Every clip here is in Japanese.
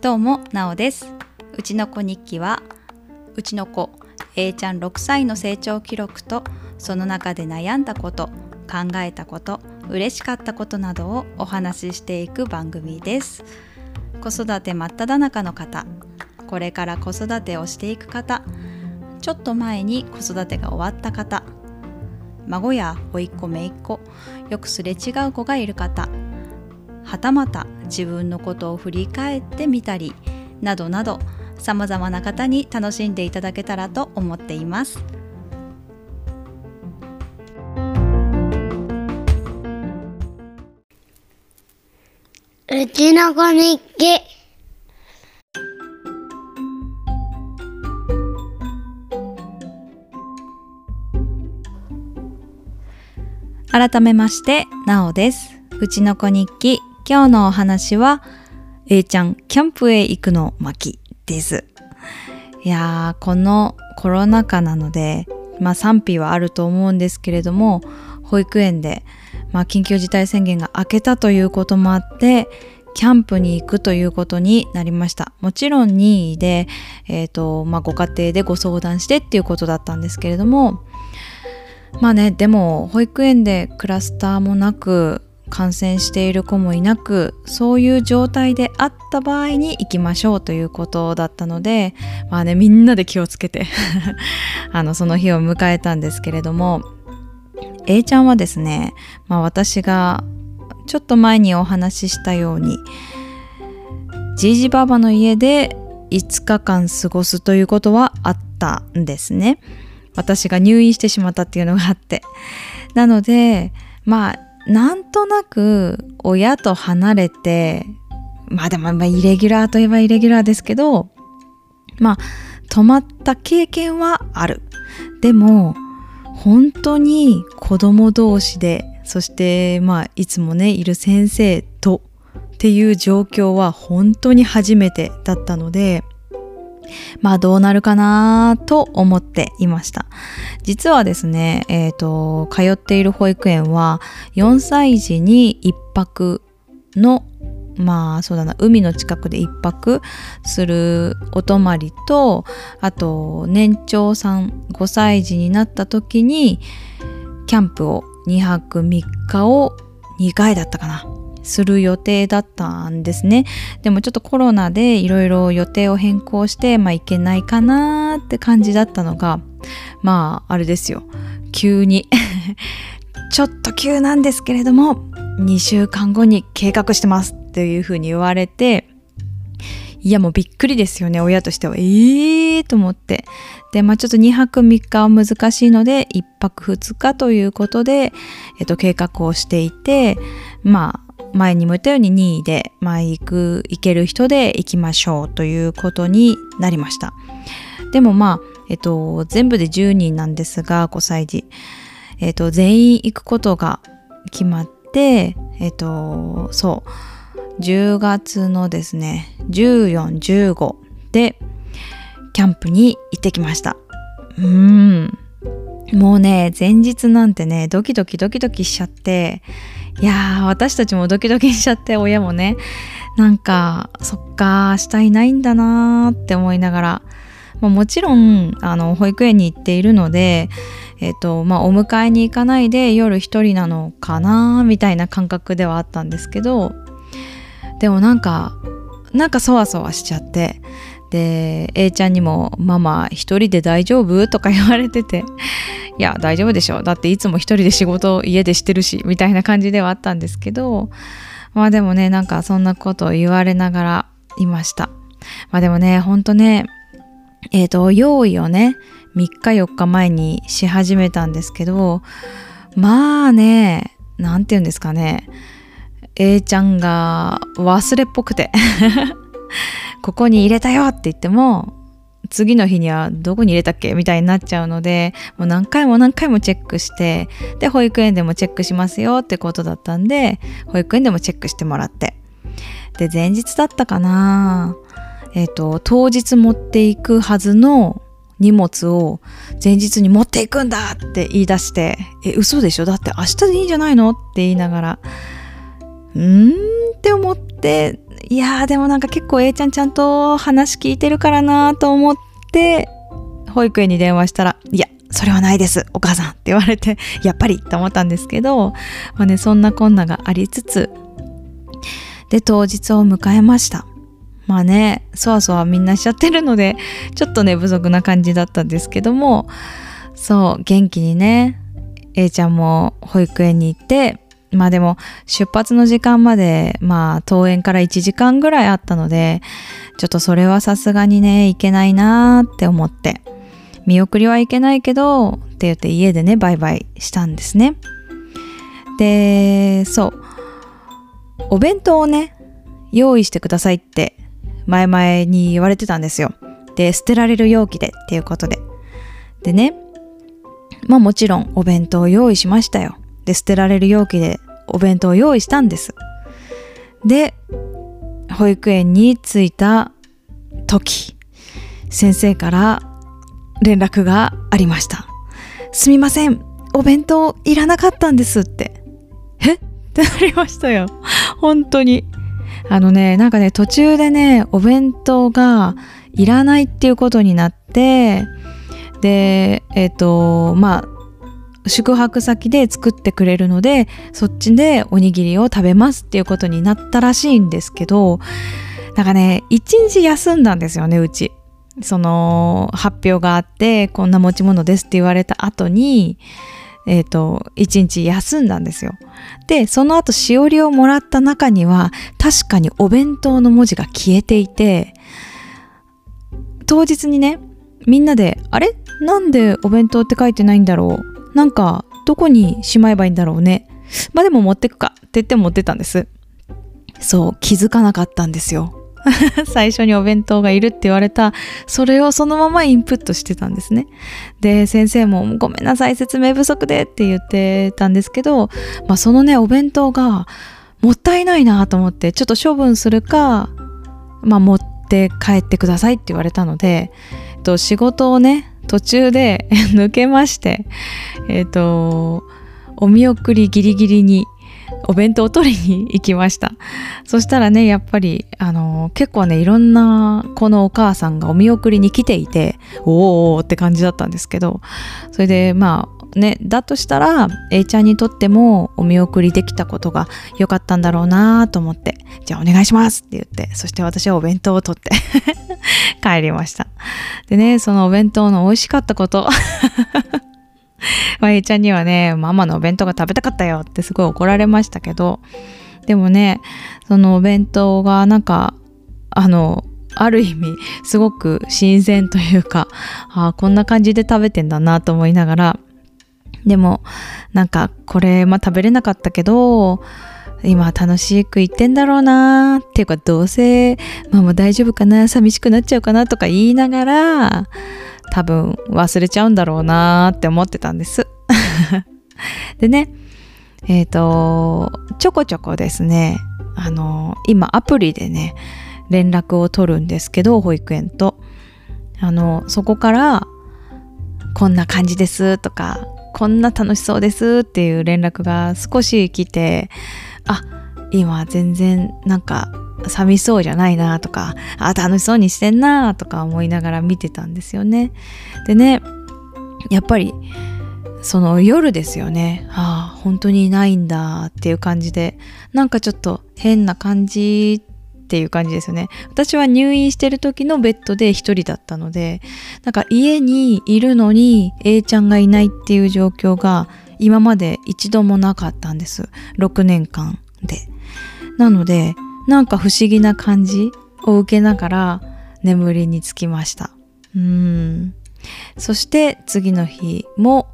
どうもなおです。うちの子日記はうちの子 A ちゃん6歳の成長記録とその中で悩んだこと考えたこと嬉しかったことなどをお話ししていく番組です。子育て真っ只中の方これから子育てをしていく方ちょっと前に子育てが終わった方孫や甥っ子姪っ子よくすれ違う子がいる方はたまた自分のことを振り返ってみたりなどなどさまざまな方に楽しんでいただけたらと思っています。うちの子日記。改めましてなおです。うちの子日記今日のお話は A ちゃんキャンプへ行くの巻です。いやーこのコロナ禍なのでまあ賛否はあると思うんですけれども保育園で、まあ、緊急事態宣言が明けたということもあってキャンプに行くということになりました。もちろん任意で、えーとまあ、ご家庭でご相談してっていうことだったんですけれどもまあねでも保育園でクラスターもなく感染している子もいなくそういう状態であった場合に行きましょうということだったのでまあねみんなで気をつけて あのその日を迎えたんですけれども A ちゃんはですね、まあ、私がちょっと前にお話ししたようにじいじばばの家で5日間過ごすということはあったんですね。私が入院してしまったっていうのがあって。なのでまあなんとなく親と離れてまあでもまあイレギュラーといえばイレギュラーですけどまあ泊まった経験はある。でも本当に子供同士でそしてまあいつもねいる先生とっていう状況は本当に初めてだったのでまあどうなるかなと思っていました。実はですね、えっ、ー、と、通っている保育園は4歳児に1泊のまあそうだな海の近くで1泊するお泊まりとあと年長さん5歳児になった時にキャンプを2泊3日を2回だったかなする予定だったんですね。でもちょっとコロナでいろいろ予定を変更してまあ行けないかなって感じだったのがまああれですよ。急に ちょっと急なんですけれども2週間後に計画してますっていうふうに言われていやもうびっくりですよね親としては。ええーと思って。でまあちょっと2泊3日は難しいので1泊2日ということで、えっと、計画をしていてまあ前にも言ったように2位で、まあ、行く行ける人で行きましょうということになりました。でもまあ、えっと、全部で10人なんですが5歳児、えっと、全員行くことが決まってえっとそう。10月のですね1415でキャンプに行ってきました。うん。もうね前日なんてねドキドキドキドキしちゃっていや私たちもドキドキしちゃって親もね。なんかそっか明日いないんだなーって思いながら、まあ、もちろんあの保育園に行っているのでえ、ー、とまあお迎えに行かないで夜一人なのかなみたいな感覚ではあったんですけどでもなんかなんかそわそわしちゃってで A ちゃんにも「ママ一人で大丈夫?」とか言われてて「いや大丈夫でしょだっていつも一人で仕事を家でしてるし」みたいな感じではあったんですけどまあでもねなんかそんなことを言われながらいました。まあでもねほんとねえっ、ー、と用意をね3日4日前にし始めたんですけどまあね何て言うんですかね。A ちゃんが忘れっぽくて。ここに入れたよって言っても次の日にはどこに入れたっけ？みたいになっちゃうのでもう何回も何回もチェックしてで保育園でもチェックしますよってことだったんで保育園でもチェックしてもらって。で前日だったかな？えっ、ー、と当日持っていくはずの荷物を前日に持っていくんだって言い出してえ嘘でしょ？だって明日でいいんじゃないの？って言いながらうんって思っていやでもなんか結構 A ちゃんちゃんと話聞いてるからなと思って保育園に電話したらいやそれはないですお母さんって言われて やっぱりって思ったんですけど、まあね、そんなこんながありつつで当日を迎えました。まあねそわそわみんなしちゃってるのでちょっとね不足な感じだったんですけどもそう元気にね A ちゃんも保育園に行ってまあでも出発の時間までまあ登園から1時間ぐらいあったのでちょっとそれはさすがにねいけないなーって思って。見送りはいけないけどって言って家でねバイバイしたんですね。でそう。お弁当をね用意してくださいって前々に言われてたんですよ。で捨てられる容器でっていうことで。でね。まあもちろんお弁当を用意しましたよ。で捨てられる容器でお弁当を用意したんです。で保育園に着いた時先生から連絡がありました。すみませんお弁当いらなかったんですって。え？ってなりましたよ。本当に。あのねなんかね途中でねお弁当がいらないっていうことになってでえっ、ー、とまあ宿泊先で作ってくれるのでそっちでおにぎりを食べますっていうことになったらしいんですけどなんかね一日休んだんですよねうち。その発表があってこんな持ち物ですって言われた後にえっ、ー、と一日休んだんですよ。でその後しおりをもらった中には確かにお弁当の文字が消えていて当日にねみんなであれ？なんでお弁当って書いてないんだろう？なんかどこにしまえばいいんだろうね。まあでも持ってくか。って言って持ってたんです。そう気づかなかったんですよ。最初にお弁当がいるって言われた。それをそのままインプットしてたんですね。で先生も「ごめんなさい説明不足で」って言ってたんですけど、まあ、そのねお弁当がもったいないなと思ってちょっと処分するか、まあ、持って帰ってくださいって言われたので、えっと、仕事をね途中で 抜けましてえっ、ー、とお見送りギリギリにお弁当を取りに行きました。そしたらねやっぱりあの結構ねいろんなこのお母さんがお見送りに来ていておおって感じだったんですけどそれでまあね、だとしたら A ちゃんにとってもお見送りできたことが良かったんだろうなと思ってじゃあお願いしますって言ってそして私はお弁当を取って 帰りました。でねそのお弁当の美味しかったこと まあ、A ちゃんにはねママのお弁当が食べたかったよってすごい怒られましたけどでもねそのお弁当がなんかあのある意味すごく新鮮というかあこんな感じで食べてんだなと思いながらでもなんかこれまあ食べれなかったけど今楽しく言ってんだろうなっていうかどうせママ大丈夫かな寂しくなっちゃうかなとか言いながら多分忘れちゃうんだろうなって思ってたんです。でねえっ、ー、とちょこちょこですねあの今アプリでね連絡を取るんですけど保育園と。あのそこからこんな感じですとかこんな楽しそうですっていう連絡が少し来てあ今全然なんか寂しそうじゃないなとかあ楽しそうにしてんなとか思いながら見てたんですよね。でねやっぱりその夜ですよね。ああ本当にいないんだっていう感じでなんかちょっと変な感じっていう感じですよね。私は入院してる時のベッドで一人だったのでなんか家にいるのに A ちゃんがいないっていう状況が今まで一度もなかったんです。6年間で。なのでなんか不思議な感じを受けながら眠りにつきました。うん。そして次の日も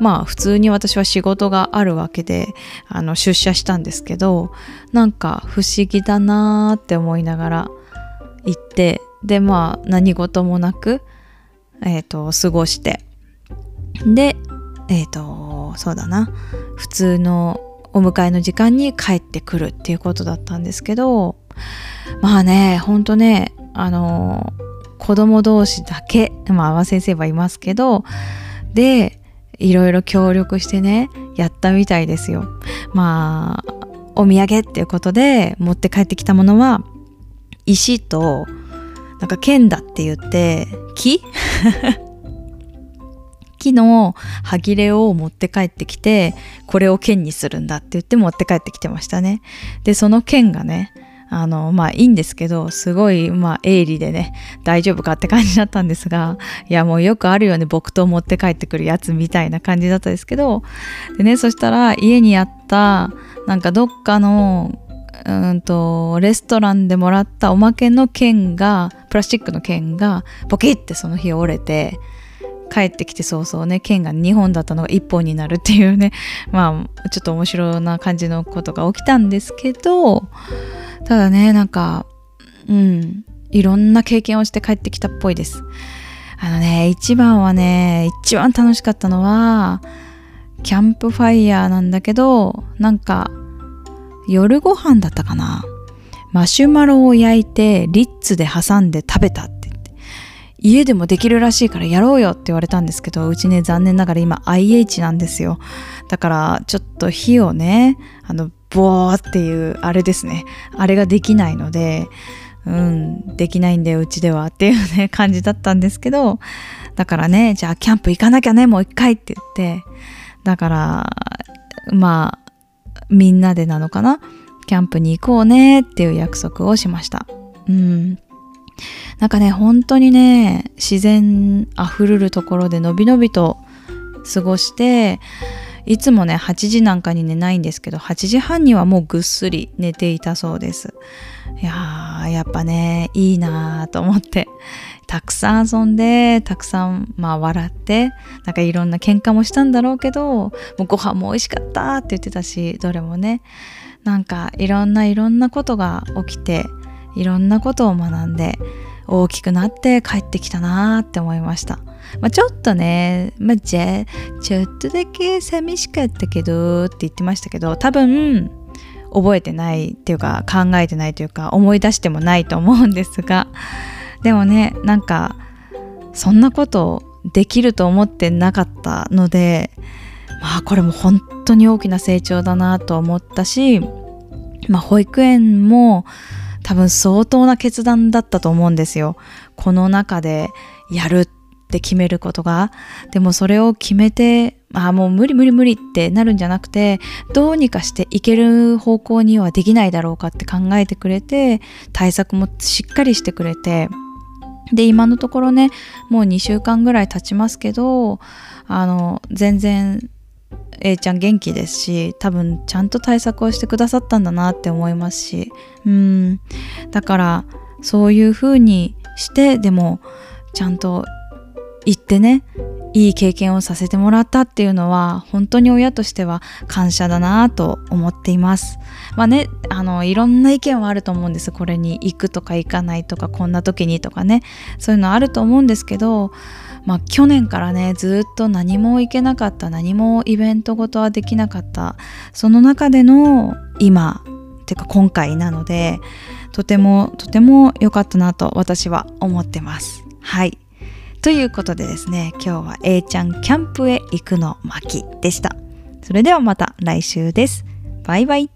まあ普通に私は仕事があるわけであの出社したんですけどなんか不思議だなーって思いながら行ってでまあ何事もなくえ、ー、と過ごしてでえっ、ー、とそうだな普通のお迎えの時間に帰ってくるっていうことだったんですけどまあねほんとねあの子供同士だけ、まあ、和先生はいますけど、で、いろいろ協力してね、やったみたいですよ。まあ、お土産っていうことで持って帰ってきたものは、石と、なんか剣だって言って、木？木の歯切れを持って帰ってきて、これを剣にするんだって言って持って帰ってきてましたね。で、その剣がね、あの、まあいいんですけど、すごい、まあ鋭利でね、大丈夫かって感じだったんですが、いやもうよくあるよね、木刀持って帰ってくるやつみたいな感じだったですけど、でね、そしたら家にあった、なんかどっかの、うんと、レストランでもらったおまけの剣が、プラスチックの剣が、ポキってその日折れて、帰ってきて早々ね剣が2本だったのが1本になるっていうね。まあちょっと面白な感じのことが起きたんですけどただねなんかうんいろんな経験をして帰ってきたっぽいです。あのね一番はね一番楽しかったのはキャンプファイヤーなんだけどなんか夜ご飯だったかな。マシュマロを焼いてリッツで挟んで食べた。っ家でもできるらしいからやろうよって言われたんですけど、うちね、残念ながら今 IH なんですよ。だから、ちょっと火をね、あの、ボーっていう、あれですね。あれができないので、うん、できないんだよ、うちではっていうね、感じだったんですけど、だからね、じゃあキャンプ行かなきゃね、もう一回って言って、だから、まあ、みんなでなのかな？キャンプに行こうねっていう約束をしました。うん。なんかね、本当にね、自然あふるるところでのびのびと過ごして、いつもね、8時なんかに寝ないんですけど、8時半にはもうぐっすり寝ていたそうです。いやー、やっぱね、いいなーと思って、たくさん遊んで、たくさん、まあ笑って、なんかいろんな喧嘩もしたんだろうけど、もうご飯も美味しかったって言ってたし、どれもね、なんかいろんないろんなことが起きて、いろんなことを学んで大きくなって帰ってきたなーって思いました。まあ、ちょっとね、まあ、じゃちょっとだけ寂しかったけどって言ってましたけど多分覚えてないっていうか考えてないというか思い出してもないと思うんですがでもねなんかそんなことできると思ってなかったのでまあこれも本当に大きな成長だなと思ったしまあ保育園も多分相当な決断だったと思うんですよ。この中でやるって決めることが。でもそれを決めて、ああもう無理無理無理ってなるんじゃなくて、どうにかしていける方向にはできないだろうかって考えてくれて、対策もしっかりしてくれて、で、今のところね、もう2週間ぐらい経ちますけど、あの、全然 A ちゃん元気ですし多分ちゃんと対策をしてくださったんだなって思いますし。うん。だからそういう風にしてでもちゃんと行ってねいい経験をさせてもらったっていうのは本当に親としては感謝だなと思っています。まあねあのいろんな意見はあると思うんです。これに行くとか行かないとかこんな時にとかね。そういうのあると思うんですけどまあ、去年からねずっと何も行けなかった何もイベントごとはできなかったその中での今っていうか今回なのでとてもとても良かったなと私は思ってます。はい。ということでですね今日は A ちゃんキャンプへ行くの巻でした。それではまた来週です。バイバイ。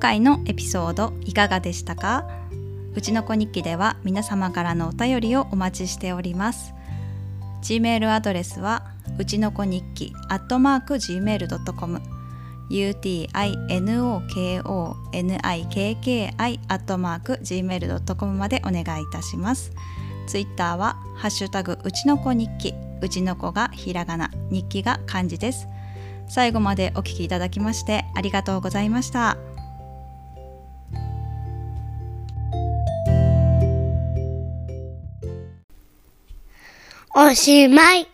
回のエピソードいかがでしたか？うちの子日記では皆様からのお便りをお待ちしております。Gmail アドレスはうちの子日記アットマーク Gmail.com utinokоnikki アットマーク Gmail.com までお願いいたします。ツイッターはハッシュタグうちの子日記。うちの子がひらがな。日記が漢字です。最後までお聞きいただきましてありがとうございました。おしまい。